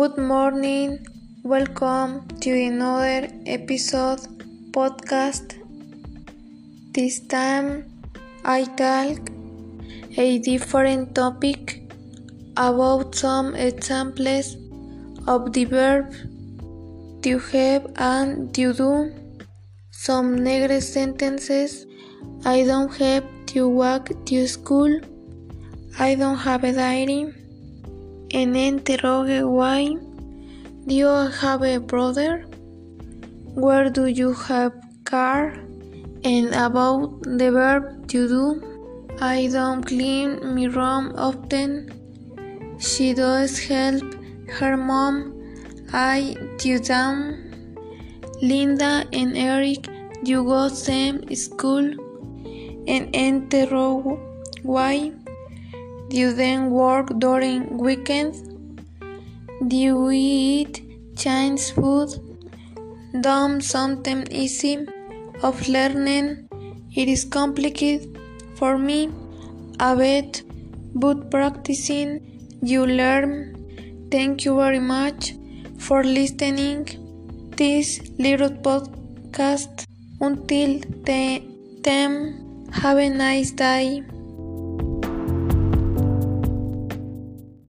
Good morning. Welcome to another episode podcast. This time I talk a different topic about some examples of the verb to have and to do. Some negative sentences. I don't have to walk to school. I don't have a diary. En interrogue why. Do you have a brother? Where do you have car? And about the verb to do. I don't clean my room often. She does help her mom. I do them. Linda and Eric you go same school. And interrogue why. Do you then work during weekends? Do we eat Chinese food? Dumb something easy of learning. It is complicated for me a bit, but practicing you learn. Thank you very much for listening this little podcast. Until then, have a nice day.